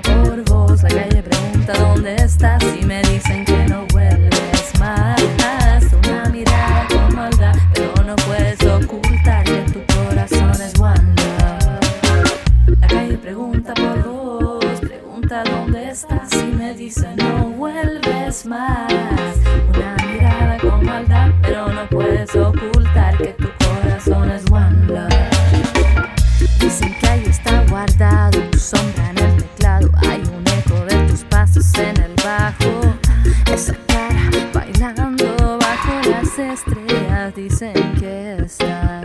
pregunta por vos, la calle pregunta dónde estás y me dicen que no vuelves más. Una mirada con maldad, pero no puedes ocultar que tu corazón es love. La calle pregunta por vos, pregunta dónde estás y me dicen no vuelves más. Una mirada con maldad, pero no puedes ocultar Dicen que estás.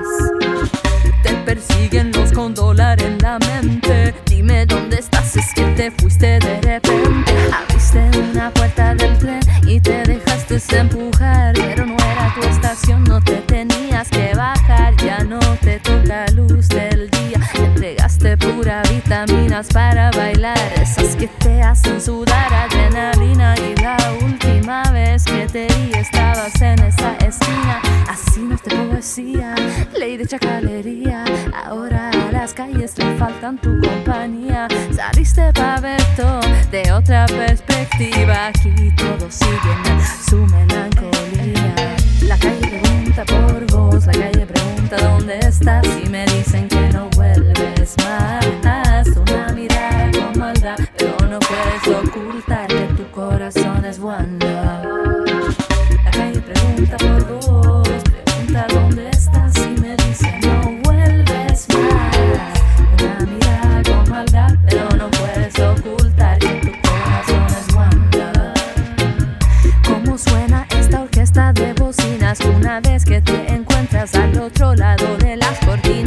Te persiguen los con dólar en la mente. Dime dónde estás, es que te fuiste de repente. Abriste una puerta del tren y te dejaste empujar. Pero no era tu estación, no te tenías que bajar. Ya no te toca luz del día. Entregaste pura vitaminas para bailar. Esas que te hacen sudar adrenalina. Y la última vez que te vi estabas en esa esquina. No te poesía, ley de chacalería. Ahora a las calles le faltan tu compañía. Saliste pa' ver todo de otra perspectiva. Aquí todos siguen su melancolía. La calle pregunta por vos, la calle pregunta dónde estás y me dicen que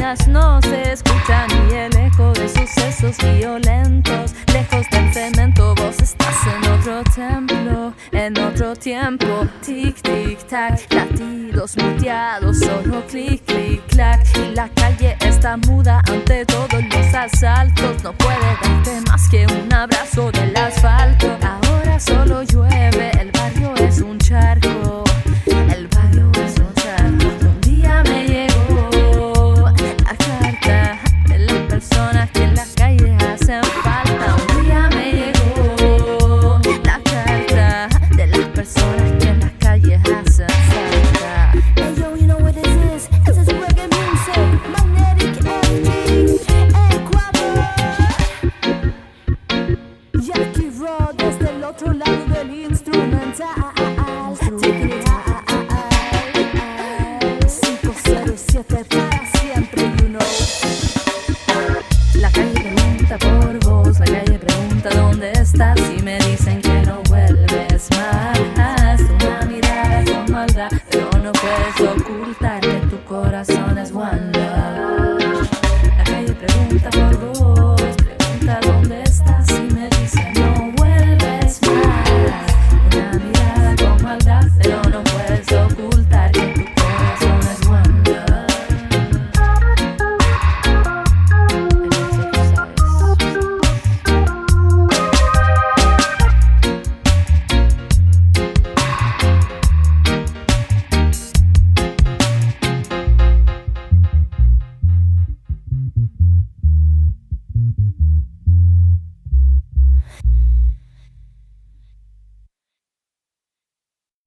No se escucha ni el eco de sucesos violentos. Lejos del cemento, vos estás en otro templo, en otro tiempo. Tic, tic, tac, latidos muteados, solo clic, clic, clac. Y la calle está muda ante todos los asaltos. No puede